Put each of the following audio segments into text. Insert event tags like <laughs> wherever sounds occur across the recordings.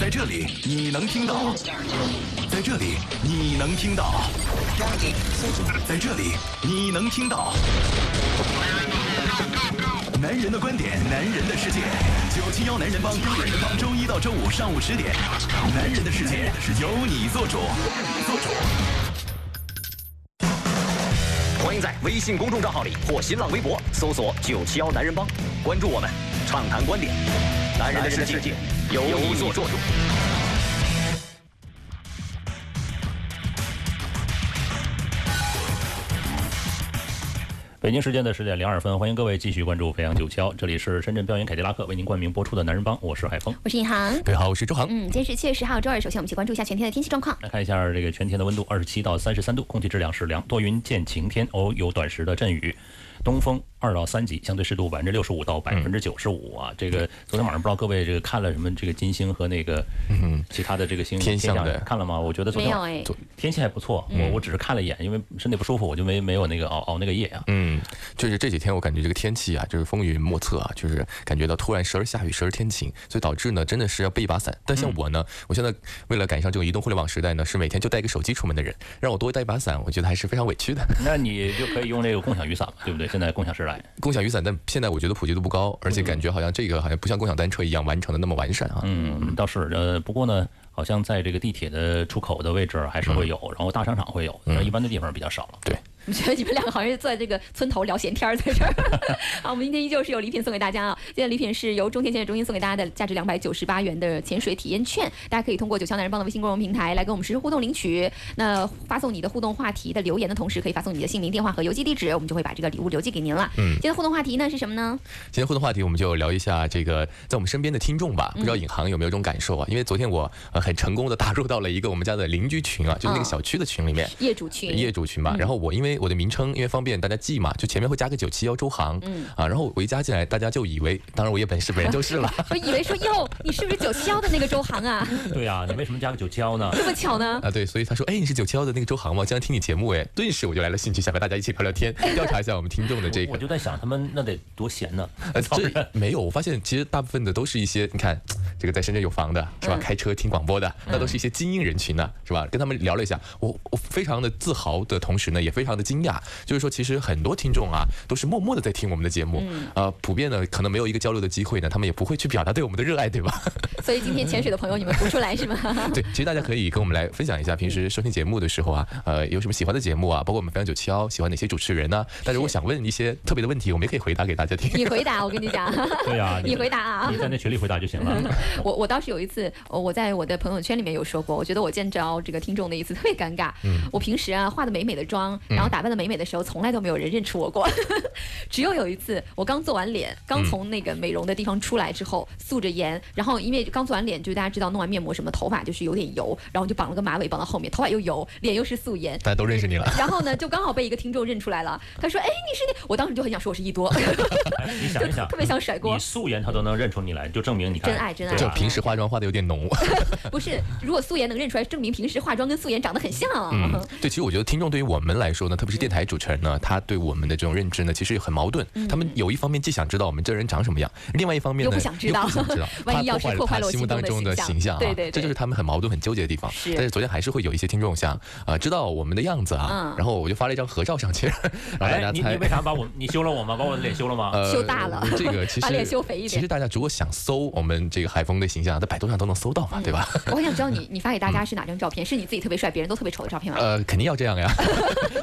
在这里你能听到，在这里你能听到，在这里你能听到。男人的观点，男人的世界，九七幺男人帮，男人帮，周一到周五上午十点，男人的世界是由你做主，做主。欢迎在微信公众账号里或新浪微博搜索“九七幺男人帮”，关注我们，畅谈观点。男人的世界由你做主。北京时间的十点零二分，欢迎各位继续关注飞扬九七幺，这里是深圳标银凯迪拉克为您冠名播出的《男人帮》，我是海峰。我是尹航。各位好，我是周航。嗯，今天是七月十号，周二。首先，我们去关注一下全天的天气状况。来看一下这个全天的温度，二十七到三十三度，空气质量是良，多云见晴天，偶有短时的阵雨，东风二到三级，相对湿度百分之六十五到百分之九十五啊。这个昨天晚上不知道各位这个看了什么这个金星和那个嗯其他的这个星天象的看了吗？我觉得昨天天气还不错，我我只是看了一眼，因为身体不舒服，我就没没有那个熬熬那个夜啊。嗯，就是这几天我感觉这个天气啊，就是风云莫测啊，就是感觉到突然时而下雨，时而天晴，所以导致呢真的是要背一把伞。但像我呢，我现在为了赶上这个移动互联网时代呢，是每天就带一个手机出门的人，让我多带一把伞，我觉得还是非常委屈的。那你就可以用这个共享雨伞嘛，对不对？现在共享时代，共享雨伞，但现在我觉得普及度不高，而且感觉好像这个好像不像共享单车一样完成的那么完善啊。嗯，倒是呃，不过呢，好像在这个地铁的出口的位置还是会有，然后大商场会有，但一般的地方比较少了。对。我觉得你们两个好像是坐在这个村头聊闲天儿，在这儿。<laughs> 好，我们今天依旧是有礼品送给大家啊！今天礼品是由中天潜水中心送给大家的价值两百九十八元的潜水体验券，大家可以通过九霄男人帮的微信公众平台来跟我们实时互动领取。那发送你的互动话题的留言的同时，可以发送你的姓名、电话和邮寄地址，我们就会把这个礼物邮寄给您了。嗯今天互动话题呢是什么呢？今天互动话题，我们就聊一下这个在我们身边的听众吧。不知道尹航有没有这种感受啊？因为昨天我呃很成功的打入到了一个我们家的邻居群啊，就是那个小区的群里面。业主群。业主群嘛，然后我因为我的名称因为方便大家记嘛，就前面会加个九七幺周航，嗯啊，然后我一加进来，大家就以为，当然我也本是本人就是了，<laughs> 我以为说哟，你是不是九七幺的那个周航啊？<laughs> 对呀、你为什么加个九七幺呢？这么巧呢？啊对，所以他说，哎，你是九七幺的那个周航吗？经常听你节目，哎，顿时我就来了兴趣，想和大家一起聊聊天，调查一下我们听众的这个，我就在想，他们那得多闲呢。<laughs> 呃，这没有，我发现其实大部分的都是一些，你看这个在深圳有房的是吧？嗯开车听广播的，那都是一些精英人群呢，是吧？跟他们聊了一下，我我非常的自豪的同时呢，也非常的惊讶，就是说其实很多听众啊都是默默的在听我们的节目，嗯呃，普遍的可能没有一个交流的机会呢，他们也不会去表达对我们的热爱，对吧？<laughs> 所以今天潜水的朋友你们浮出来是吗？<laughs> 对，其实大家可以跟我们来分享一下，平时收听节目的时候啊，呃，有什么喜欢的节目啊，包括我们飞扬九七幺喜欢哪些主持人呢、但是我想问一些特别的问题，我们也可以回答给大家听。<laughs> 你回答，我跟你讲。对呀、你回答啊你在那群里回答就行了。我我当时有一次，呃我在我的朋友圈里面有说过，我觉得我见着这个听众的一次特别尴尬。嗯我平时啊化的美美的妆，然后打扮的美美的时候，从来都没有人认出我过。<laughs> 只有有一次，我刚做完脸，刚从那个美容的地方出来之后，素着颜，然后因为刚做完脸，就大家知道弄完面膜什么，头发就是有点油，然后就绑了个马尾绑到后面，头发又油，脸又是素颜。大家都认识你了。然后呢，就刚好被一个听众认出来了。他说：“哎，你是那……我当时就很想说我是一多，<laughs> 哎，你想一想，特别想甩锅你素颜他都能认出你来，就证明你真爱真爱就平时化妆化的有点浓。<laughs> 不是，如果素颜能认出来，证明平时化妆跟素颜长得很像。嗯，对，其实我觉得听众对于我们来说呢，特别是电台主持人呢，他对我们的这种认知呢，其实很矛盾。他们有一方面既想知道我们这人长什么样，另外一方面呢又不想知道 <laughs> 万一要是破坏了我他心目当中的形象对对对这就是他们很矛盾、很纠结的地方。是但是昨天还是会有一些听众想啊、知道我们的样子啊，嗯然后我就发了一张合照上去，<laughs> 然后大哎，家猜你你。为啥把我你修了我吗？把我的脸修了吗？<laughs> 呃修大了这个其实把脸修肥一点其实大家如果想搜我们这个海峰的形象，在百度上都能搜到嘛，对吧？我很想知道你你发给大家是哪张照片？是你自己特别帅，别人都特别丑的照片吗？呃，肯定要这样呀，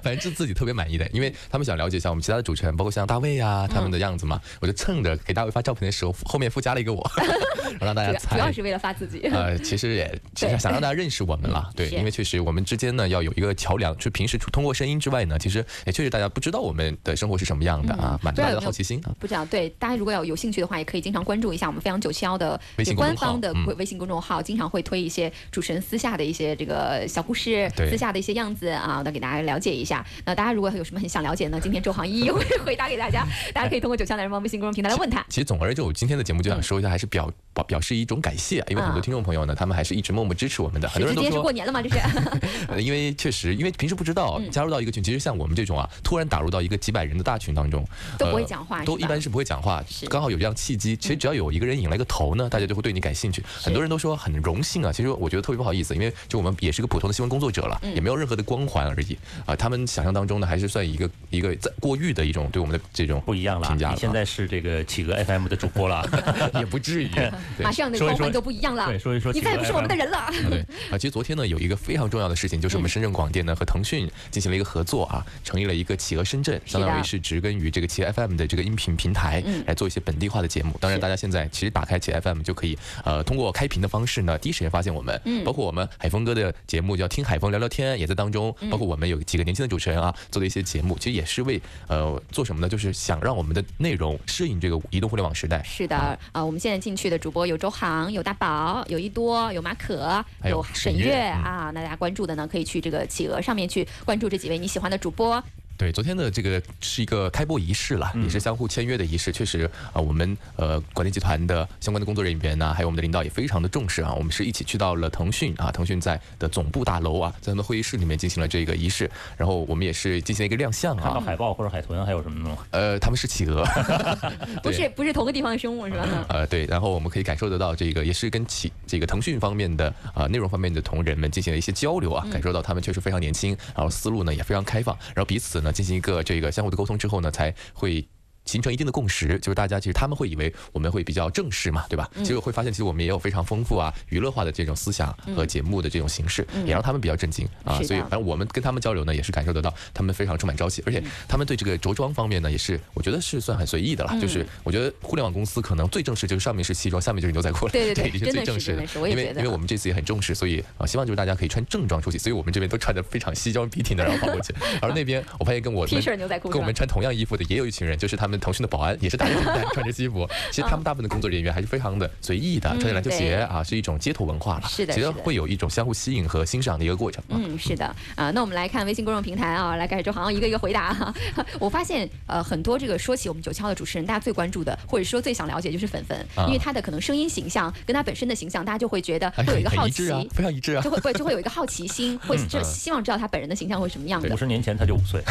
反正是自己特别满意的，因为他们想了解一下我们其他的主持人，包括像大卫啊他们的样子嘛，我就蹭着给大卫发照片的时候，后面附加了一个我，<laughs> 让大家主要主要。是为了发自己。呃，其实也 <laughs> 其实想让大家认识我们了，对，是因为确实我们之间呢要有一个桥梁，就平时通过声音之外呢，其实也确实大家不知道我们的生活是什么样的啊，满足大家的好奇心啊。不知道，对大家如果要有兴趣的话，也可以经常关注一下我们飞扬九七幺的微信官方的微信公众号，经常会推一些主持人私下的一些这个小故事，私下的一些样子啊，来给大家了解一下。那大家如果有什么很想了解呢，今天周航一一会回答给大家，大家可以通过九霄男人帮微信公众平台来问他。其实总而言之，我今天的节目就想说一下，还是表表表示一种种感谢，因为很多啊听众朋友呢，他们还是一直默默支持我们的，很多人都是过年了吗？这是 <laughs> 呃，因为确实，因为平时不知道嗯加入到一个群，其实像我们这种啊，突然打入到一个几百人的大群当中，都不会呃讲话都一般是不会讲话，刚好有这样契机，其实只要有一个人引来个头呢，大家就会对你感兴趣。很多人都说很荣幸啊，其实我觉得特别不好意思，因为就我们也是个普通的新闻工作者了，嗯也没有任何的光环而已啊。他们想象当中呢，还是算一个一个在过誉的一种对我们的这种不一样了，评价了。啊你现在是这个企鹅 FM 的主播了。<laughs> 也不至于。<laughs> 对。马上的说一说光环就不一样了。对说一说你再也不是我们的人了。啊，对。啊，其实昨天呢，有一个非常重要的事情，就是我们深圳广电呢和腾讯进行了一个合作啊，成立了一个企鹅深圳，相当于是植根于这个企鹅 FM 的这个音频平台，来做一些本地化的节目。当然，大家现在其实打开企鹅 FM 就可以，呃，通过开屏的方式呢，第一时间发现我们，包括我们海峰哥的节目叫听海峰聊聊天，也在当中，包括我们有几个年轻的主持人啊，做的一些节目，其实也是为呃做什么呢？就是想让我们的内容适应这个移动互联网时代。是的，啊，我们现在进去的主播有周航、有大宝、有一多、有马可、有沈沈月月嗯啊。那大家关注的呢，可以去这个企鹅上面去关注这几位你喜欢的主播。对，昨天的这个是一个开播仪式了，也是相互签约的仪式。确实啊、我们呃管理集团的相关的工作人员呢，还有我们的领导也非常的重视啊。我们是一起去到了腾讯啊，腾讯在的总部大楼啊，在他们的会议室里面进行了这个仪式。然后我们也是进行了一个亮相啊，看到海豹或者海豚还有什么吗？呃，他们是企鹅 <laughs> <laughs> 不是不是同个地方的生物是吧？呃，对，然后我们可以感受得到，这个也是跟企这个腾讯方面的啊、内容方面的同仁们进行了一些交流啊，感受到他们确实非常年轻，然后思路呢也非常开放，然后彼此呢进行一个这个相互的沟通之后呢，才会。形成一定的共识，就是大家其实他们会以为我们会比较正式嘛，对吧？结果会发现，其实我们也有非常丰富啊、娱乐化的这种思想和节目的这种形式，也让他们比较震惊啊。所以，反正我们跟他们交流呢，也是感受得到他们非常充满朝气，而且他们对这个着装方面呢，也是我觉得是算很随意的了。就是我觉得互联网公司可能最正式就是上面是西装，下面就是牛仔裤了，对对对这是真的最正式是真的是因为因为我们这次也很重视，所以啊，希望就是大家可以穿正装出去，所以我们这边都穿的非常西装笔挺的，然后跑过去。而那边我发现跟我 T 们恤牛仔裤跟我们穿同样衣服的也有一群人，就是他们腾讯的保安，也是打着领带穿着西服。<laughs> 其实他们大部分的工作人员还是非常的随意的，穿着篮球鞋啊，是一种街头文化了。是的其实会有一种相互吸引和欣赏的一个过程啊。嗯，是的，啊、那我们来看微信公众平台啊，来开始周航一个一个回答哈。<laughs> 我发现呃很多这个说起我们九霄的主持人，大家最关注的或者说最想了解就是粉粉，啊因为他的可能声音形象跟他本身的形象，大家就会觉得哎会有一个好奇很一致。啊，<laughs> 非常一致啊就。会会就会有一个好奇心，会就嗯希望知道他本人的形象会什么样的五。十年前他就五岁，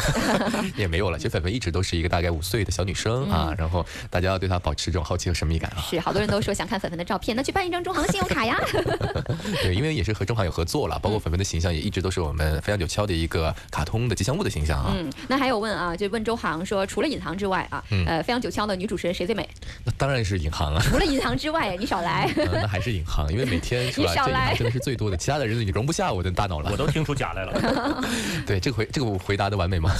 也没有了。其实粉粉一直都是一个大概五岁的小女生啊，然后大家要对她保持这种好奇和神秘感啊。是，好多人都说想看粉粉的照片，<laughs> 那去办一张中航信用卡呀。<laughs> 对，因为也是和中行有合作了，包括粉粉的形象也一直都是我们飞扬九霄的一个卡通的吉祥物的形象啊。嗯，那还有问啊，就问周航说，除了尹航之外啊，嗯呃，飞扬九霄的女主持人谁最美？那当然是尹航啊。除了尹航之外，你少来。<laughs> 嗯那还是尹航，因为每天是吧，这尹你少来航真的是最多的，其他的人你容不下我的大脑了。我都听出假来了。对，这个回这个我回答的完美吗？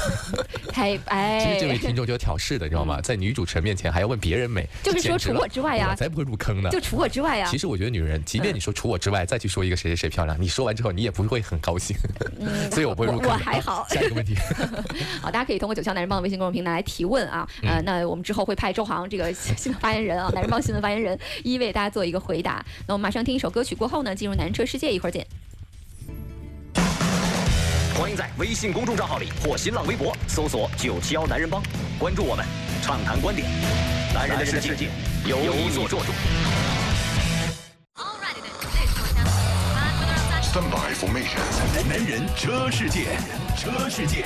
太哎，其实这位听众就要挑事的，你知道吗？在女主持人面前还要问别人美，嗯就是说除我之外呀。我才不会入坑呢。就除我之外呀。其，实我觉得女人，即便你说除我之外，再去说一个谁谁谁漂亮，你说完之后你也不会很高兴，<laughs> 所以我不会入坑我我还好。下一个问题，<laughs> 好，大家可以通过九霄男人帮的微信公众平台来提问啊。嗯。呃，那我们之后会派周航这个新闻发言人啊，男人帮新闻发言人一一为大家做一个回答。那我们马上听一首歌曲过后呢，进入男人车世界，一会儿见。欢迎在微信公众账号里或新浪微博搜索“九七幺男人帮”，关注我们，畅谈观点。男人的世界由你做主。Stand by formation。男人车世界，车世界。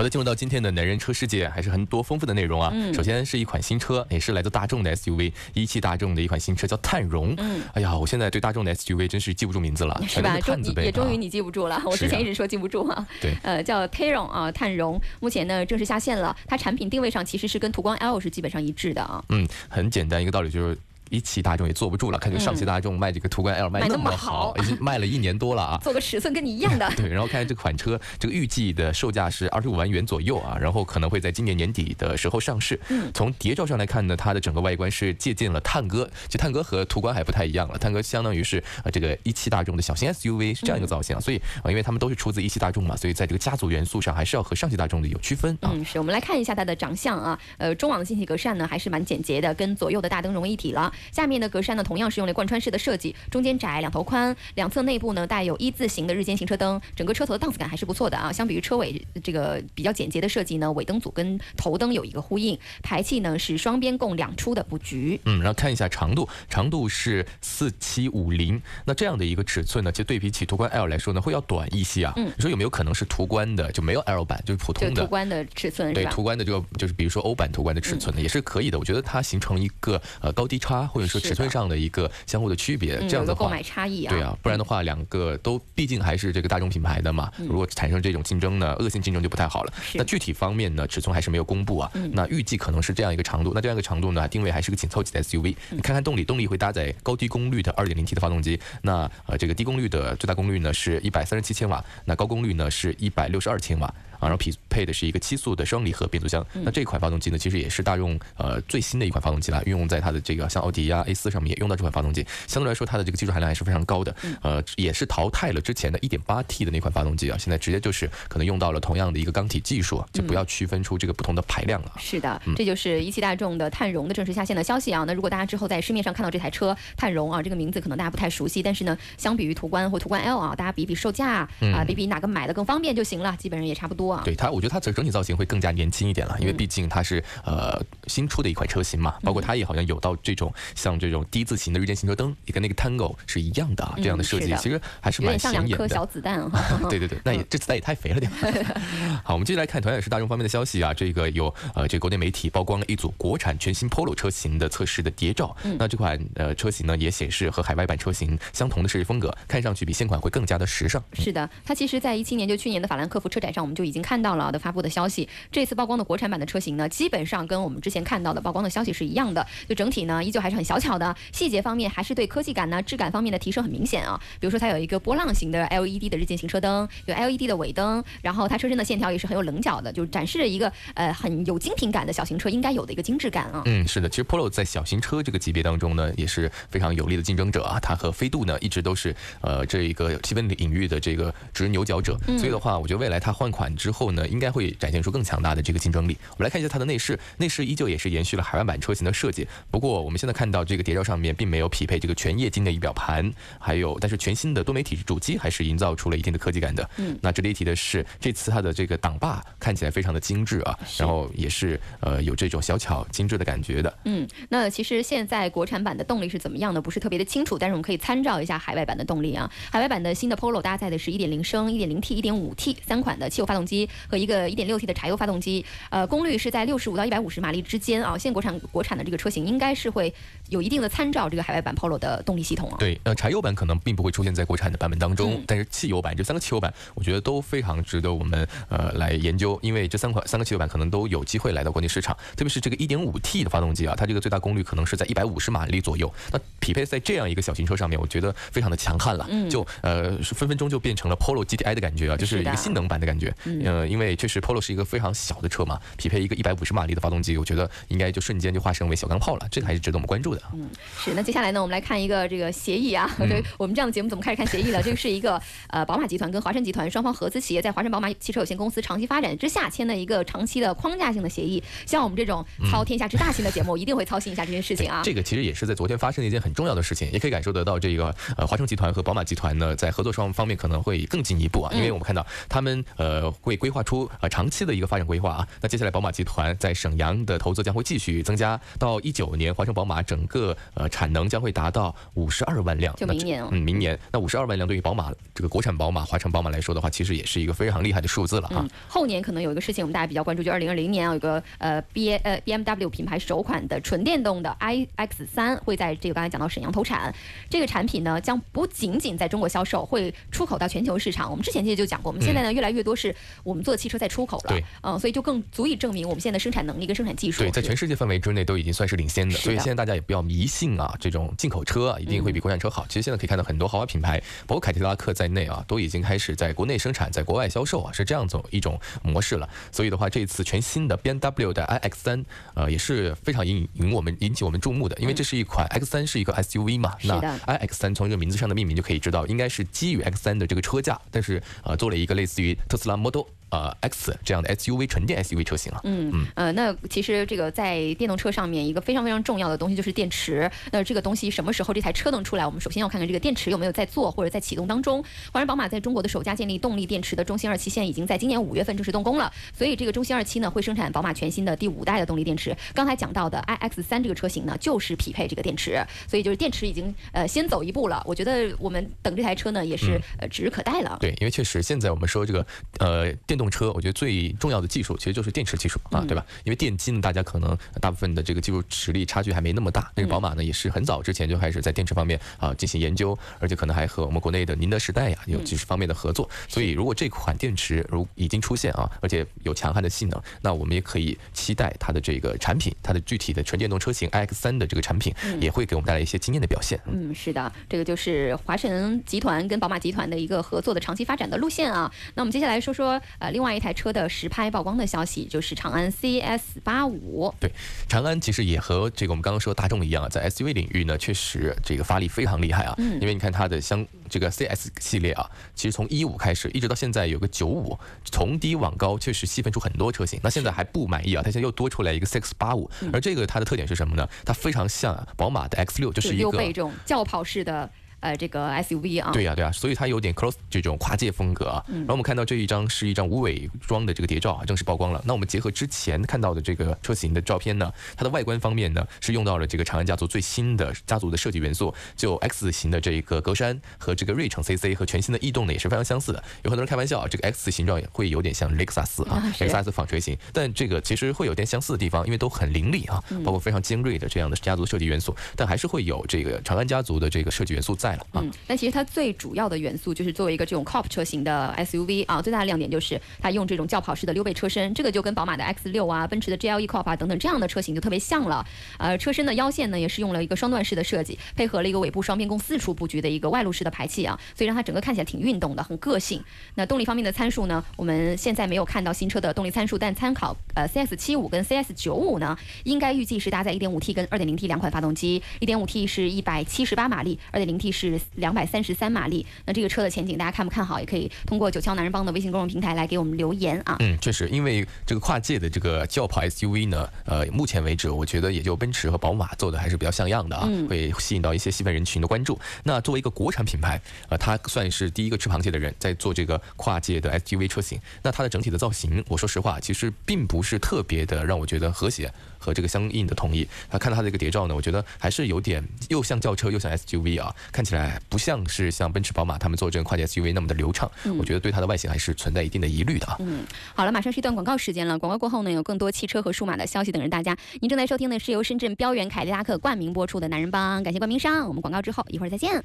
好的，进入到今天的男人车世界，还是很多丰富的内容啊。嗯首先是一款新车，也是来自大众的 SUV，一汽大众的一款新车叫探荣。嗯哎呀，我现在对大众的 SUV 真是记不住名字了，是吧？终也终于你记不住了，我之前一直说记不住啊。对 <laughs> 呃，叫 Teron 啊，探荣，目前呢正式下线了。它产品定位上其实是跟途观 L 是基本上一致的啊。嗯，很简单一个道理就是。一汽大众也坐不住了，看这个上汽大众卖这个途观 L 卖卖那么好好，已经卖了一年多了啊。<laughs> 做个尺寸跟你一样的。<laughs> 对，然后看这款车，这个预计的售价是二十五万元左右啊，然后可能会在今年年底的时候上市。嗯从谍照上来看呢，它的整个外观是借鉴了探戈，其实探戈和途观还不太一样了，探戈相当于是呃这个一汽大众的小型 SUV 是这样一个造型啊，所以啊、呃因为他们都是出自一汽大众嘛，所以在这个家族元素上还是要和上汽大众的有区分啊。嗯，是我们来看一下它的长相啊，呃，中网的进气格栅呢还是蛮简洁的，跟左右的大灯融为一体了。下面的格栅呢同样是用了贯穿式的设计，中间窄，两头宽，两侧内部呢带有一字形的日间行车灯，整个车头的档次感还是不错的啊。相比于车尾这个比较简洁的设计呢，尾灯组跟头灯有一个呼应，排气呢是双边共两出的布局。嗯，然后看一下长度，长度是四七五零，那这样的一个尺寸呢，其实对比起途观 L 来说呢，会要短一些啊。嗯你说有没有可能是途观的就没有 L 版，就是普通的？途观的尺寸？对途观的这个就是比如说欧版途观的尺寸呢，也是可以的。我觉得它形成一个呃高低差，或者说尺寸上的一个相互的区别，嗯这样的话有个购买。差异啊。对啊，不然的话，两个都毕竟还是这个大众品牌的嘛。如果产生这种竞争呢，恶性竞争就不太好了。那具体方面呢，尺寸还是没有公布啊。嗯那预计可能是这样一个长度。那这样一个长度呢，定位还是个紧凑级的 SUV。你嗯看看动力，动力会搭载高低功率的 2.0T 的发动机。那呃，这个低功率的最大功率呢是一百三十七千瓦，那高功率呢是一百六十二千瓦。啊，然后匹配的是一个七速的双离合变速箱。嗯那这款发动机呢，其实也是大众呃最新的一款发动机了，运用在它的这个像奥迪呀、A 四上面也用到这款发动机。相对来说，它的这个技术含量还是非常高的。嗯呃，也是淘汰了之前的 1.8T 的那款发动机啊，现在直接就是可能用到了同样的一个缸体技术，就不要区分出这个不同的排量了。是的，嗯这就是一汽大众的探荣的正式下线的消息啊。那如果大家之后在市面上看到这台车探荣啊，这个名字可能大家不太熟悉，但是呢，相比于途观或途观 L 啊，大家比比售价啊，嗯比比哪个买的更方便就行了，基本上也差不多啊。对它，我觉得它整整体造型会更加年轻一点了，因为毕竟它是呃新出的一款车型嘛，包括它也好像有到这种像这种 D 字形的日间行车灯，也跟那个 Tango 是一样的啊，这样的设计其实还是有蛮点像两颗显眼的。小子弹 <laughs> 哈。对对对，那也这子弹也太肥了点。<laughs> 好，我们接下来看，同样也是大众方面的消息啊，这个有呃，这个国内媒体曝光了一组国产全新 Polo 车型的测试的谍照。那这款呃车型呢，也显示和海外版车型相同的设计风格，看上去比现款会更加的时尚。是的，它其实，在一七年就去年的法兰克福车展上，我们就已经看到了的发布的消息。这次曝光的国产版的车型呢，基本上跟我们之前看到的曝光的消息是一样的，就整体呢依旧还是很小巧的，细节方面还是对科技感呢、质感方面的提升很明显啊。比如说它有一个波浪形的 LED 的日间行车灯，有 LED 的尾灯，然后它车身的线条也是很有棱角的，就展示着一个呃很有精品感的小型车应该有的一个精致感啊。嗯，是的，其实 Polo 在小型车这个级别当中呢，也是非常有力的竞争者啊。它和飞度呢，一直都是呃这一个细分领域的这个直牛角者。所以的话，我觉得未来它换款之后呢，应该会展现出更强大的这个竞争力。我们来看一下它的内饰，内饰依旧也是延续了海外版车型的设计。不过我们现在看到这个谍照上面并没有匹配这个全液晶的仪表盘，还有但是全新的多媒体主机还是营造出了一定的科技感的。嗯，那值得一提的是，这次它的这个挡把看起来非常的精致啊，然后也是呃有这种小巧精致的感觉的。嗯，那其实现在国产版的动力是怎么样的，不是特别的清楚，但是我们可以参照一下海外版的动力啊。海外版的新的 Polo 搭载的是1.0升、1.0T、1.5T 三款的汽油发动机和一个 1.6T 的柴油发动机，呃，功率是在65到150马力之间啊。现在国产国产的这个车型应该是会有一定的参照这个海外版 Polo 的动力系统啊。对，<laughs> 呃，柴油版可能并不会出现在国产的版本当中，嗯但是汽油版这三个汽油版，我觉得都非常值得我们呃来研究，因为这三款三个汽油版可能都有机会来到国内市场，特别是这个 1.5T 的发动机啊，它这个最大功率可能是在150马力左右，那匹配在这样一个小型车上面，我觉得非常的强悍了，嗯就呃是分分钟就变成了 Polo GTI 的感觉啊，就是一个性能版的感觉，嗯呃，因为确实 Polo 是一个非常小的车嘛，匹配一个一百五十马力的发动机，我觉得应该就瞬间就化身为小钢炮了，这个还是值得我们关注的。嗯是，那接下来呢，我们来看一个这个协议啊。嗯 <laughs> 对我们这样的节目怎么开始看协议了？这个是一个呃，宝马集团跟华晨集团双方合资企业在华晨宝马汽车有限公司长期发展之下签的一个长期的框架性的协议。像我们这种操天下之大心的节目，一定会操心一下这件事情啊。这个其实也是在昨天发生的一件很重要的事情，也可以感受得到这个呃华晨集团和宝马集团呢在合作双方面可能会更进一步啊，因为我们看到他们呃会规划出呃长期的一个发展规划啊。那接下来宝马集团在沈阳的投资将会继续增加，到一九年华晨宝马整个呃产能将会达到五十二万辆，就明年哦嗯，明年那五十二万辆对于宝马这个国产宝马华晨宝马来说的话，其实也是一个非常厉害的数字了啊。嗯，后年可能有一个事情，我们大家比较关注，就二零二零年啊，有个呃 B 呃 BMW 品牌首款的纯电动的 iX 三会在这个刚才讲到沈阳投产。这个产品呢，将不仅仅在中国销售，会出口到全球市场。我们之前其实就讲过，我们现在呢越来越多是我们做的汽车在出口了，对，嗯，所以就更足以证明我们现在的生产能力跟生产技术对，在全世界范围之内都已经算是领先的，的。所以现在大家也不要迷信啊，这种进口车啊一定会比国产车好。其实现在可以看到很多豪华品牌，包括凯迪拉克在内啊，都已经开始在国内生产，在国外销售啊，是这样走一种模式了。所以的话，这次全新的 BMW 的 iX 三，呃，也是非常引引我们引起我们注目的，因为这是一款 X 三是一个 SUV 嘛，那 iX 三从这个名字上的命名就可以知道，应该是基于 X 三的这个车架，但是呃做了一个类似于特斯拉 Model 呃 X 这样的 SUV 纯电 SUV 车型啊。嗯嗯呃，那其实这个在电动车上面一个非常非常重要的东西就是电池。那这个东西什么时候这台车能出来？我们首先要看看这个电池有没有在做或者在启动当中。华人宝马在中国的首家建立动力电池的中心二期现在已经在今年五月份正式动工了，所以这个中心二期呢会生产宝马全新的第五代的动力电池。刚才讲到的 iX 三这个车型呢就是匹配这个电池，所以就是电池已经呃先走一步了。我觉得我们等这台车呢也是呃指日可待了。对，因为确实现在我们说这个呃电动车，我觉得最重要的技术其实就是电池技术啊，对吧？因为电机呢，大家可能大部分的这个技术实力差距还没那么大。那个宝马呢，也是很早之前就开始在电池方面啊进行研究，而且可能还和我们国内的宁德时代呀有技术方面的合作。所以如果这款电池如已经出现啊，而且有强悍的性能，那我们也可以期待它的这个产品，它的具体的纯电动车型 iX 三的这个产品也会给我们带来一些惊艳的表现。嗯，是的，这个就是华晨集团跟宝马集团的一个合作的长期发展的路线啊。那我们接下来说说呃另外一台车的实拍曝光的消息，就是长安 CS 八五。对，长安其实也和这个我们刚刚说大众一样啊，在 SUV 领域呢，确实这个发力非常厉害啊。嗯。因为你看它的相这个 CS 系列啊，其实从一五开始一直到现在有个九五，从低往高确实细分出很多车型。那现在还不满意啊，它现在又多出来一个 CX 八五，而这个它的特点是什么呢？它非常像宝马的 X 六，就是一个六倍这种轿跑式的。呃，这个 SUV 啊，对呀对呀，所以它有点 cross 这种跨界风格啊。然后我们看到这一张是一张无伪装的这个谍照啊，正式曝光了。那我们结合之前看到的这个车型的照片呢，它的外观方面呢是用到了这个长安家族最新的家族的设计元素，就 X 型的这个格栅和这个锐城 CC 和全新的逸动呢也是非常相似的。有很多人开玩笑，这个 X 形状也会有点像雷克萨斯啊，雷克萨斯纺锤型，但这个其实会有点相似的地方，因为都很凌厉啊，包括非常尖锐的这样的家族设计元素，但还是会有这个长安家族的这个设计元素在了啊。但其实它最主要的元素就是作为一个这种 COP 车型的 SUV 啊，最大的亮点就是它用这种轿跑式的溜背车身，这个就跟宝马的 X 六啊、奔驰的 GLE COP 啊等等这样的车型就特别像了。呃，车身的腰线呢也是用了一个双段式的设计，配合了一个尾部双边共四处布局的一个外露式的排气啊，所以让它整个看起来挺运动的，很个性。那动力方面的参数呢，我们现在没有看到新车的动力参数，但参考呃 CS 七五跟 CS 九五呢，应该预计是搭载 1.5T 跟 2.0T 两款发动机，1.5T 是一百七十八马力，2.0T 是两百三十三马力。那这个车的前景大家看不看好？也可以通过九霄男人帮的微信公众平台来给我们留言啊。嗯，确实，因为这个跨界的这个轿跑 SUV 呢，呃，目前为止我觉得也就奔驰和宝马做的还是比较像样的啊，会吸引到一些细分人群的关注。那作为一个国产品牌，呃，它算是第一个吃螃蟹的人，在做这个跨界的 SUV 车型。那它的整体的造型，我说实话，其实并不是特别的让我觉得和谐。和这个相应的同意，他看到它的一个谍照呢，我觉得还是有点又像轿车又像 SUV 啊，看起来不像是像奔驰、宝马他们做这个跨界 SUV 那么的流畅。我觉得对它的外形还是存在一定的疑虑的啊。嗯，好了，马上是一段广告时间了。广告过后呢，有更多汽车和数码的消息等着大家。您正在收听的是由深圳标远凯迪拉克冠名播出的《男人帮》，感谢冠名商。我们广告之后一会儿再见。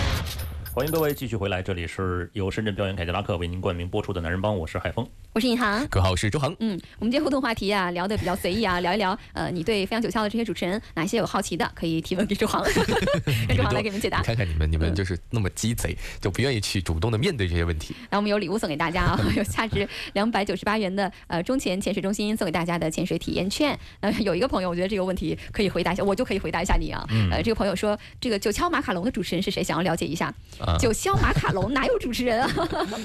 欢迎各位继续回来，这里是由深圳表演凯迪拉克为您冠名播出的《男人帮》，我是海峰，我是尹航，各位好，我是周航。嗯，我们今天互动话题啊，聊得比较随意啊，聊一聊，呃，你对飞扬九霄的这些主持人哪些有好奇的，可以提问给周航，<laughs> 让周航来给你们解答。看看你们，你们就是那么鸡贼，就不愿意去主动的面对这些问题。那我们有礼物送给大家啊，<laughs> 有价值两百九十八元的呃中潜潜水中心送给大家的潜水体验券。呃，有一个朋友，我觉得这个问题可以回答一下，我就可以回答一下你啊。呃，这个朋友说，这个九霄马卡龙的主持人是谁？想要了解一下。九霄马。卡龙哪有主持人啊？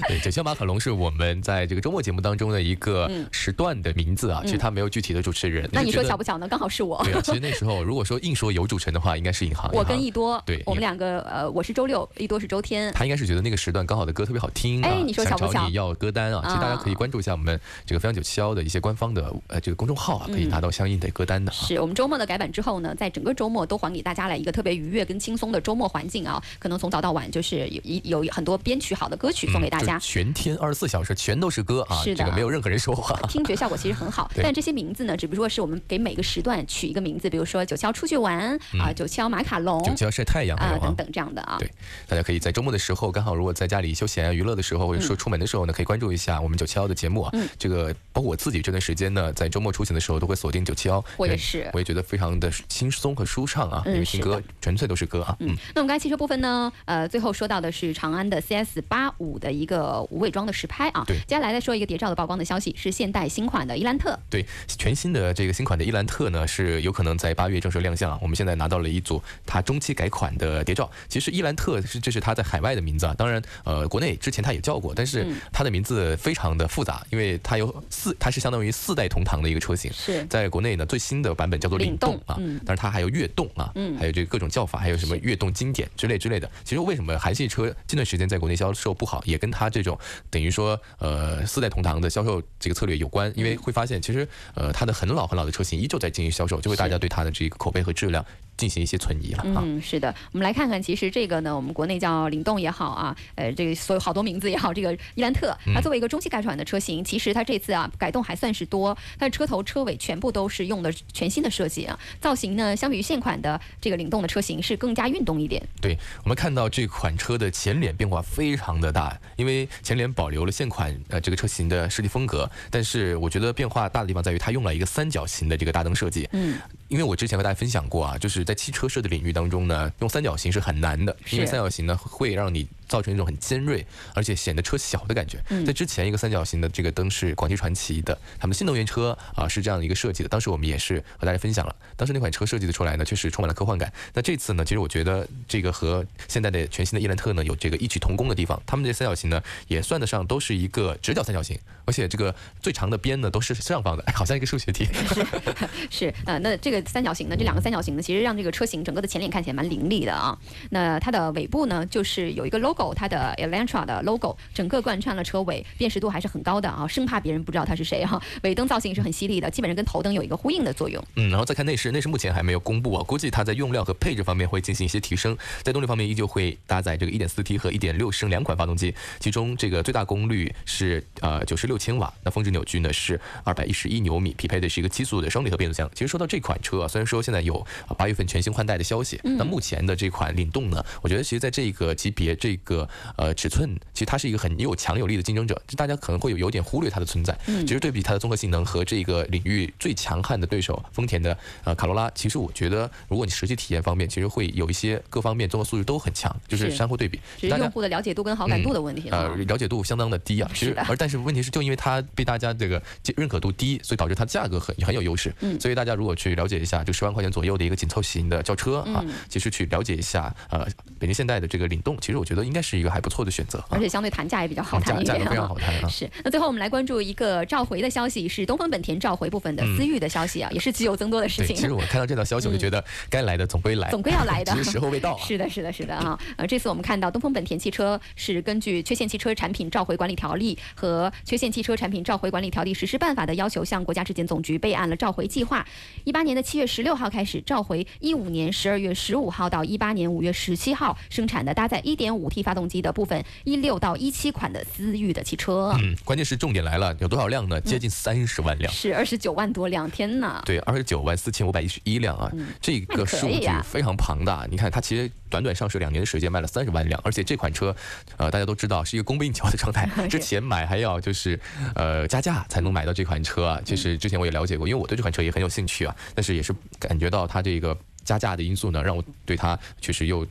对，九霄马卡龙是我们在这个周末节目当中的一个时段的名字啊，其实他没有具体的主持人。那你说巧不巧呢？刚好是我。对啊，其实那时候如果说硬说有主持人的话，应该是尹航。我跟一多，对，我们两个呃，我是周六，一多是周天。他应该是觉得那个时段刚好的歌特别好听，哎，你说巧不巧？你要歌单啊，其实大家可以关注一下我们这个飞扬九七幺的一些官方的呃这个公众号啊，可以拿到相应的歌单的。是我们周末的改版之后呢，在整个周末都还给大家来一个特别愉悦跟轻松的周末环境啊，可能从早到晚就是。是有一有很多编曲好的歌曲送给大家就。全天二十四小时全都是歌啊，是的这个没有任何人说话。听觉效果其实很好，<laughs> 但这些名字呢，只不过是我们给每个时段取一个名字，比如说九霄出去玩啊，九霄马卡龙嗯九霄晒太阳啊啊等。等这样的啊。对，大家可以在周末的时候，刚好如果在家里休闲啊、娱乐的时候，或者说出门的时候呢，可以关注一下我们九七幺的节目啊。嗯这个包括我自己这段时间呢，在周末出行的时候都会锁定九七幺。我也是我也觉得非常的轻松和舒畅啊，嗯因为听歌纯粹都是歌啊。嗯，那我们刚才汽车部分呢，呃，最后说到的是长安的 CS 八五的一个无伪装的实拍啊。对接下来再说一个谍照的曝光的消息，是现代新款的伊兰特。对，全新的这个新款的伊兰特呢，是有可能在八月正式亮相啊。我们现在拿到了一组它中期改款的谍照。其实伊兰特是这是它在海外的名字啊，当然呃国内之前它也叫过，但是嗯它的名字非常的复杂，因为它有四，它是相当于四代同堂的一个车型。是在国内呢，最新的版本叫做领领动啊，但是它还有悦动啊，嗯还有这个各种叫法，还有什么悦动经典之类之类的。其实为什么韩系车近段时间在国内销售不好，也跟它这种等于说呃四代同堂的销售这个策略有关，因为会发现其实呃它的很老很老的车型依旧在进行销售，就会大家对它的这个口碑和质量进行一些存疑了啊。嗯，是的，我们来看看，其实这个呢，我们国内叫领动也好啊，呃，这个所有好多名字也好，这个伊兰特，嗯它作为一个中期改款的车型，其实它这次啊改动还算是多，它的车头车尾全部都是用的全新的设计啊，造型呢相比于现款的这个领动的车型是更加运动一点。对我们看到这款车的前脸变化非常的大，因为前脸保留了现款呃这个车型的设计风格，但是我觉得变化大的地方在于它用了一个三角形的这个大灯设计。嗯，因为我之前和大家分享过啊，就是在汽车设计领域当中呢，用三角形是很难的，因为三角形呢会让你造成一种很尖锐，而且显得车小的感觉。嗯在之前一个三角形的这个灯是广汽传祺的，他们的新能源车啊是这样的一个设计的，当时我们也是和大家分享了，当时那款车设计的出来呢，确实充满了科幻感。那这次呢，其实我觉得这个和现在的全新的伊兰特呢有这个异曲同工的地方，他们这三角形呢也算得上都是一个直角三角形，而且这个最长的边呢都是上方的，哎 <laughs> 好像一个数学题。<laughs> 是，呃，那这个三角形呢，这两个三角形呢，其实让这个车型整个的前脸看起来蛮凌厉的啊。那它的尾部呢，就是有一个 logo，它的 Elantra 的 logo，整个贯穿了车尾，辨识度还是很高的啊，生怕别人不知道它是谁哈、<laughs> 尾灯造型也是很犀利的，基本上跟头灯有一个呼应的作用。嗯，然后再看内饰，内饰目前还没有公布啊，估计它在用料和配置方面会进行一些提升，在动力方面依旧会搭载这个 1.4T 和1.6升两款发动机，其中这个最大功率是呃96千瓦，那峰值扭矩呢是211牛米，匹配的是一个七速的双离合变速箱。其实说到这款车啊，虽然说现在有啊八月份全新换代的消息，那目前的这款领动呢，我觉得其实在这个级别这个呃尺寸，其实它是一个很有强有力的竞争者，就大家可能会有有点忽略它的存在。其实对比它的综合性能和这个领域最强悍的对手丰田的呃卡罗拉，其实我觉得如果你实际体验方面，其实会有一些各方面综合素质都很强，就是是相互对比，大家只是用户的了解度跟好感度的问题了呃啊。，了解度相当的低啊。其实而但是问题是，就因为它被大家这个认可度低，所以导致它价格很很有优势。嗯所以大家如果去了解一下，就十万块钱左右的一个紧凑型的轿车啊嗯，其实去了解一下呃北京现代的这个领动，其实我觉得应该是一个还不错的选择啊而。且相对谈价也比较好谈一点啊非常好。谈啊。是，那最后我们来关注一个召回的消息，是东风本田召回部分的思域的消息啊，也是极有增多的事，情。其实我看到这条消息，我就觉得该来的总归来，总归要来的 <laughs> 只是时候未到啊。是的，是的，是的啊。呃，这次我们看到东风本田汽车是根据《缺陷汽车产品召回管理条例》和《缺陷汽车产品召回管理条例实施办法》的要求，向国家质检总局备案了召回计划。一八年的七月十六号开始召回，一五年十二月十五号到一八年五月十七号生产的搭载一点五 T 发动机的部分一六到一七款的思域的汽车，嗯，关键是重点来了，有多少辆呢？接近三十万辆。是二十九万多辆，天哪！对，二十九万四千五百一十一辆啊，这个数据非常庞大。你看，它其实短短上市两年的时间卖了三十万辆，而且这款车，呃，大家都知道是一个供不应求的状态。<laughs> 之前买还要就是呃加价才能买到这款车啊。其实之前我也了解过，因为我对这款车也很有兴趣啊，但是也是感觉到它这个加价的因素呢，让我对它确实又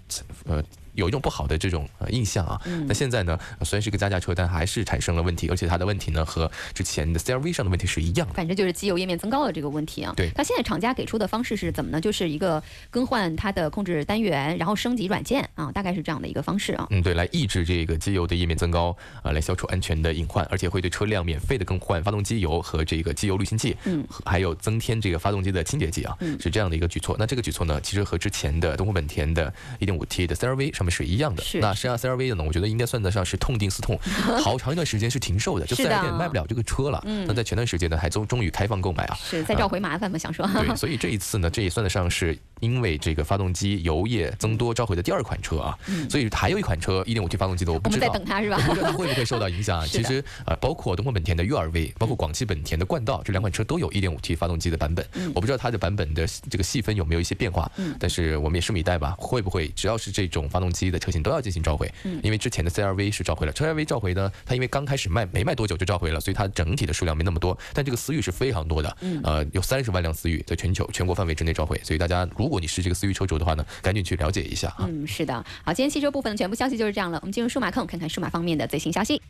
呃。有一种不好的这种呃印象啊，那现在呢，呃虽然是个加价车，但还是产生了问题，而且它的问题呢和之前的 CRV 上的问题是一样的。反正就是机油液面增高的这个问题啊。对它现在厂家给出的方式是怎么呢？就是一个更换它的控制单元，然后升级软件啊，大概是这样的一个方式啊。嗯，对，来抑制这个机油的液面增高，啊、来消除安全的隐患，而且会对车辆免费的更换发动机油和这个机油滤清剂，嗯，还有增添这个发动机的清洁剂啊，嗯是这样的一个举措。那这个举措呢，其实和之前的东风本田的 1.5T 的 CRV 上面是一样的。那实际上 CRV 的呢，我觉得应该算得上是痛定思痛，好长一段时间是停售的，就是四 S 店卖不了这个车了。嗯那在前段时间呢，还终终于开放购买啊。是再召回麻烦吗？想说。对，所以这一次呢，这也算得上是因为这个发动机油液增多召回的第二款车啊，所以还有一款车 1.5T 发动机的我不我们知道。在等它是吧？不知道它会不会受到影响啊？<laughs> 其实呃，包括东风本田的 URV，包括广汽本田的冠道这两款车都有 1.5T 发动机的版本。嗯我不知道它的版本的这个细分有没有一些变化，但是我们也拭目以待吧。会不会只要是这种发动机的车型都要进行召回？嗯因为之前的 CRV 是召回了，CRV 召回呢，它因为刚开始卖没卖多久就召回了，所以它整体的数量没那么多，但这个思域是非常多的，嗯呃，有三十万辆思域在全球全国范围之内召回，所以大家如果你是这个思域车主的话呢，赶紧去了解一下啊。嗯，是的。好，今天汽车部分的全部消息就是这样了。我们进入数码控，看看数码方面的最新消息。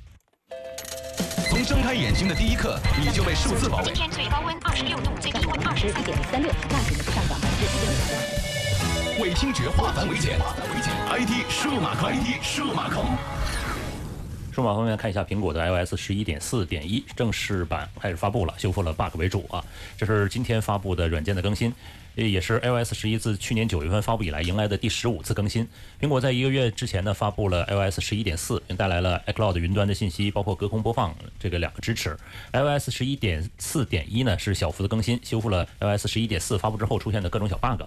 从睁开眼睛的第一刻，你就被数字包围今。天最高温二十六度，最低温二十三点。三六，价值是上涨百分之一点五。为听觉化繁为简，IT 数码控，IT 数码控。数码方面看一下苹果的 iOS 十一点四点一正式版开始发布了，修复了 bug 为主啊。这是今天发布的软件的更新，也是 iOS 十一自去年九月份发布以来迎来的第十五次更新。苹果在一个月之前呢发布了 iOS 十一点四，并带来了 iCloud 云端的信息，包括隔空播放这个两个支持。iOS 十一点四点一呢是小幅的更新，修复了 iOS 十一点四发布之后出现的各种小 bug。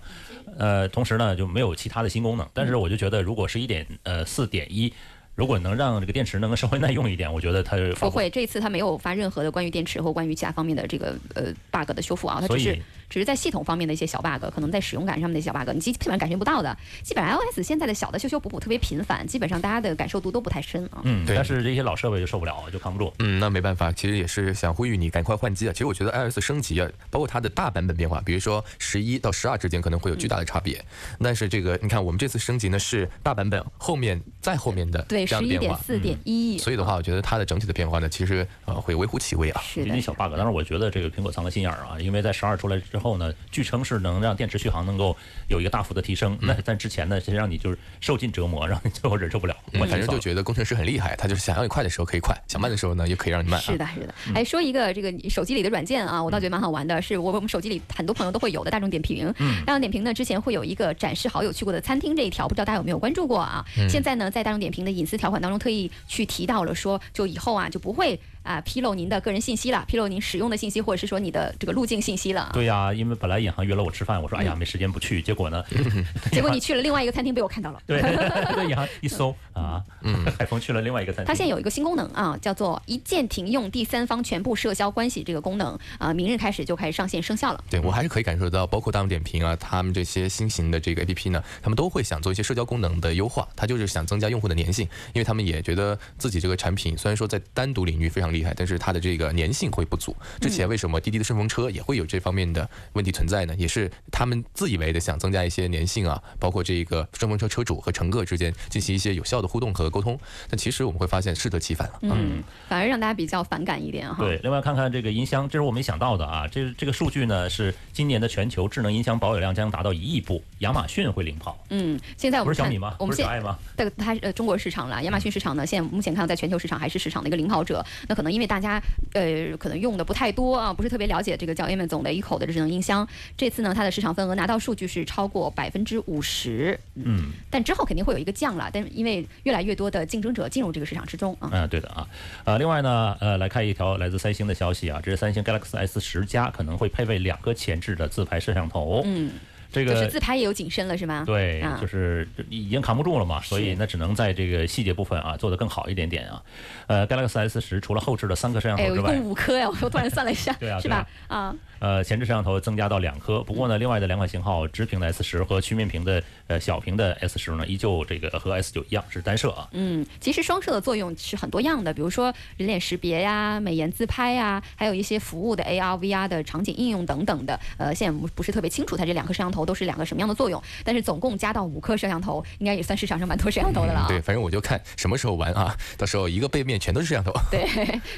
呃，同时呢就没有其他的新功能。但是我就觉得，如果十一点呃四点一如果能让这个电池能够稍微耐用一点，我觉得它不会，这次它没有发任何的关于电池或关于其他方面的这个呃 bug 的修复啊，它只是只是在系统方面的一些小 bug，可能在使用感上面的一些小 bug，你基基本上感觉不到的。基本上 iOS 现在的小的修修补补特别频繁，基本上大家的感受度都不太深啊。嗯，对但是这些老设备就受不了，就扛不住。嗯，那没办法，其实也是想呼吁你赶快换机啊。其实我觉得 iOS 升级啊，包括它的大版本变化，比如说十一到十二之间可能会有巨大的差别。但是这个你看，我们这次升级呢是大版本后面再后面的对，十一点。四点一亿，所以的话，我觉得它的整体的变化呢，其实呃会微乎其微啊。是的有点，小 bug，但是我觉得这个苹果藏个心眼儿啊，因为在十二出来之后呢，据称是能让电池续航能够有一个大幅的提升。那但之前呢，先让你就是受尽折磨，让你最后忍受不了，我反正就。觉得工程师很厉害，他就是想要你快的时候可以快，想慢的时候呢也可以让你慢、啊。是的，是的。哎，说一个这个手机里的软件啊，我倒觉得蛮好玩的，是我我们手机里很多朋友都会有的大众点评。大众点评呢，之前会有一个展示好友去过的餐厅这一条，不知道大家有没有关注过啊？现在呢，在大众点评的隐私条款当中，特意去提到了说，就以后啊就不会啊披露您的个人信息了，披露您使用的信息，或者是说你的这个路径信息了啊。对呀、因为本来银行约了我吃饭，我说哎呀没时间不去，结果呢，<laughs> 结果你去了另外一个餐厅，被我看到了。对 <laughs> 对银行一搜啊，嗯海峰去了另外一个餐厅。它现在有一个新功能啊，叫做一键停用第三方全部社交关系这个功能啊，明日开始就开始上线生效了。对我还是可以感受到，包括大众点评啊，他们这些新型的这个 APP 呢，他们都会想做一些社交功能的优化，他就是想增加用户的粘性，因为他们也觉得自己这个产品虽然说在单独领域非常厉害，但是它的这个粘性会不足。之前为什么滴滴的顺风车也会有这方面的问题存在呢？也是他们自以为的想增加一些粘性啊，包括这个顺风车车主和乘客之间进行一些有效的互动和沟通，但其实我们会发现适得其反了。嗯，反而让大家比较反感一点哈。对，另外看看这个音箱，这是我没想到的啊。这这个数据呢是今年的全球智能音箱保有量将达到一亿部，亚马逊会领跑。嗯，现在我们不是小米吗？我们是小爱吗？这它是呃中国市场了，亚马逊市场呢，现在目前看到在全球市场还是市场的一个领跑者。那可能因为大家呃可能用的不太多啊，不是特别了解这个叫 Amazon 的一口的智能音箱。这次呢，它的市场份额拿到数据是超过百分之五十，嗯但之后肯定会有一个降了。但是因为越来越多的竞争者进入这个市场之中啊，嗯，对的啊。呃，另外呢，呃，来看一条来自三星的消息啊，这是三星 Galaxy S 十加可能会配备两个前置的自拍摄像头。嗯，这个就是自拍也有景深了是吗？对啊，就是已经扛不住了嘛，所以那只能在这个细节部分啊做得更好一点点啊。呃，Galaxy S 十除了后置的三颗摄像头之外共，五颗呀！我突然算了一下，<laughs> 对啊是吧？啊，呃，前置摄像头增加到两颗，不过呢，另外的两款型号直屏的 S 十和曲面屏的呃小屏的 S 十呢，依旧这个和 S 九一样是单摄啊。嗯，其实双摄的作用是很多样的，比如说人脸识别呀、美颜自拍呀，还有一些服务的 AR、VR 的场景应用等等的。呃，现在不不是特别清楚它这两颗摄像头都是两个什么样的作用，但是总共加到五颗摄像头，应该也算市场上蛮多摄像头的了啊。对，反正我就看什么时候玩啊，<laughs> 到时候一个背面全都是摄像头。<laughs> 对，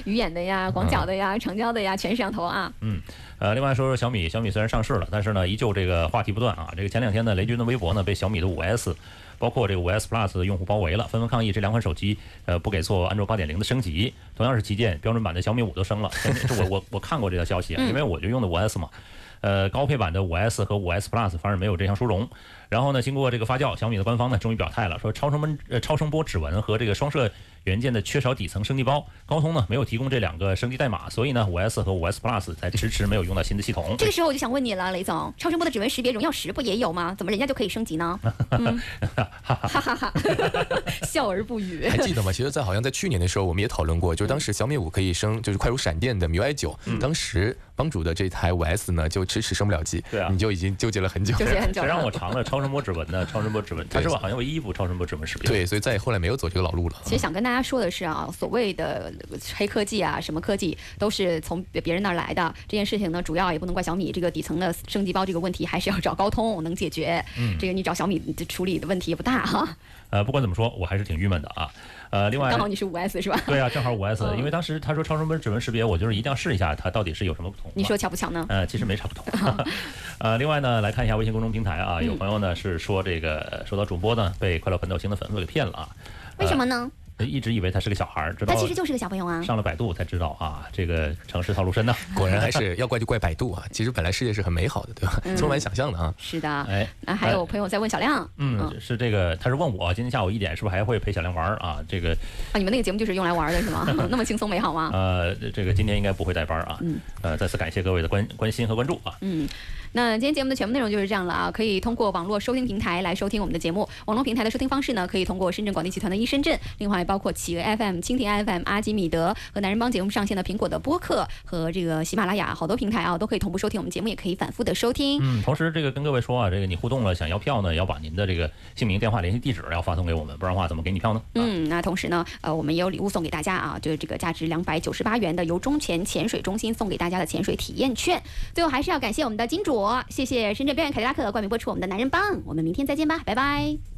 鱼眼的呀、广角的呀、长焦的呀，全是摄像头啊。嗯呃，另外说说小米，小米虽然上市了，但是呢，依旧这个话题不断啊。这个前两天呢，雷军的微博呢被小米的五 S，包括这个五 S Plus 的用户包围了，纷纷抗议这两款手机呃不给做安卓八点零的升级。同样是旗舰，标准版的小米五都升了。<laughs> 这我我我看过这条消息啊，因为我就用的五 S 嘛。呃，高配版的五 S 和五 S Plus 反而没有这项殊荣。然后呢，经过这个发酵，小米的官方呢终于表态了，说超声波呃超声波指纹和这个双摄元件的缺少底层升级包，高通呢没有提供这两个升级代码，所以呢五 S 和五 S Plus 才迟迟没有用到新的系统。这个时候我就想问你了，雷总，超声波的指纹识别，荣耀十不也有吗？怎么人家就可以升级呢？<laughs> 嗯，哈哈哈哈，<laughs> 笑而不语。还记得吗？其实，在好像在去年的时候，我们也讨论过，就是当时小米五可以升，就是快如闪电的 MIUI 九，当时帮主的这台五 S 呢，就迟迟升不了级，对啊你就已经纠结了很久。纠结很久 <laughs> 谁让我尝了超声波指纹呢？超声波指纹，它是吧？好像唯一一部超声波指纹识别。对，所以再后来没有走这个老路了。其实想跟大家说的是啊，所谓的黑科技啊，什么科技都是从别人那儿来的。这件事情呢，主要也不能怪小米，这个底层的升级包这个问题还是要找高通能解决。嗯，这个你找小米处理的问题也不大哈。呃，不管怎么说，我还是挺郁闷的啊。呃，另外刚好你是五 S 是吧？对啊，正好五 S，、嗯因为当时他说超声波指纹识别，我就是一定要试一下，它到底是有什么不同。你说巧不巧呢？呃，其实没啥不同。<laughs> 呃，另外呢，来看一下微信公众平台啊，嗯有朋友呢是说这个说到主播呢被快乐奋斗星的粉丝给骗了啊，为什么呢？一直以为他是个小孩儿，知道他其实就是个小朋友啊。上了百度才知道啊，这个城市套路深呐。果然还是要怪就怪百度啊！其实本来世界是很美好的，对吧？充满想象的啊。是的，哎那还有朋友在问小亮，嗯，是这个，他是问我今天下午一点是不是还会陪小亮玩儿啊？这个啊，你们那个节目就是用来玩的是吗？<laughs> 那么轻松美好吗？呃，这个今天应该不会带班啊。嗯。呃，再次感谢各位的关关心和关注啊。嗯，那今天节目的全部内容就是这样了啊！可以通过网络收听平台来收听我们的节目。网络平台的收听方式呢，可以通过深圳广电集团的一深圳，另外包括企鹅 FM、蜻蜓 FM、阿基米德和男人帮节目上线的苹果的播客和这个喜马拉雅好多平台啊，都可以同步收听我们节目，也可以反复的收听。嗯，同时这个跟各位说啊，这个你互动了想要票呢，也要把您的这个姓名、电话、联系地址要发送给我们，不然的话怎么给你票呢？啊嗯，那同时呢，呃，我们也有礼物送给大家啊，就是这个价值两百九十八元的由中潜潜水中心送给大家的潜水体验券。最后还是要感谢我们的金主，谢谢深圳表演凯迪拉克冠名播出我们的男人帮，我们明天再见吧，拜拜。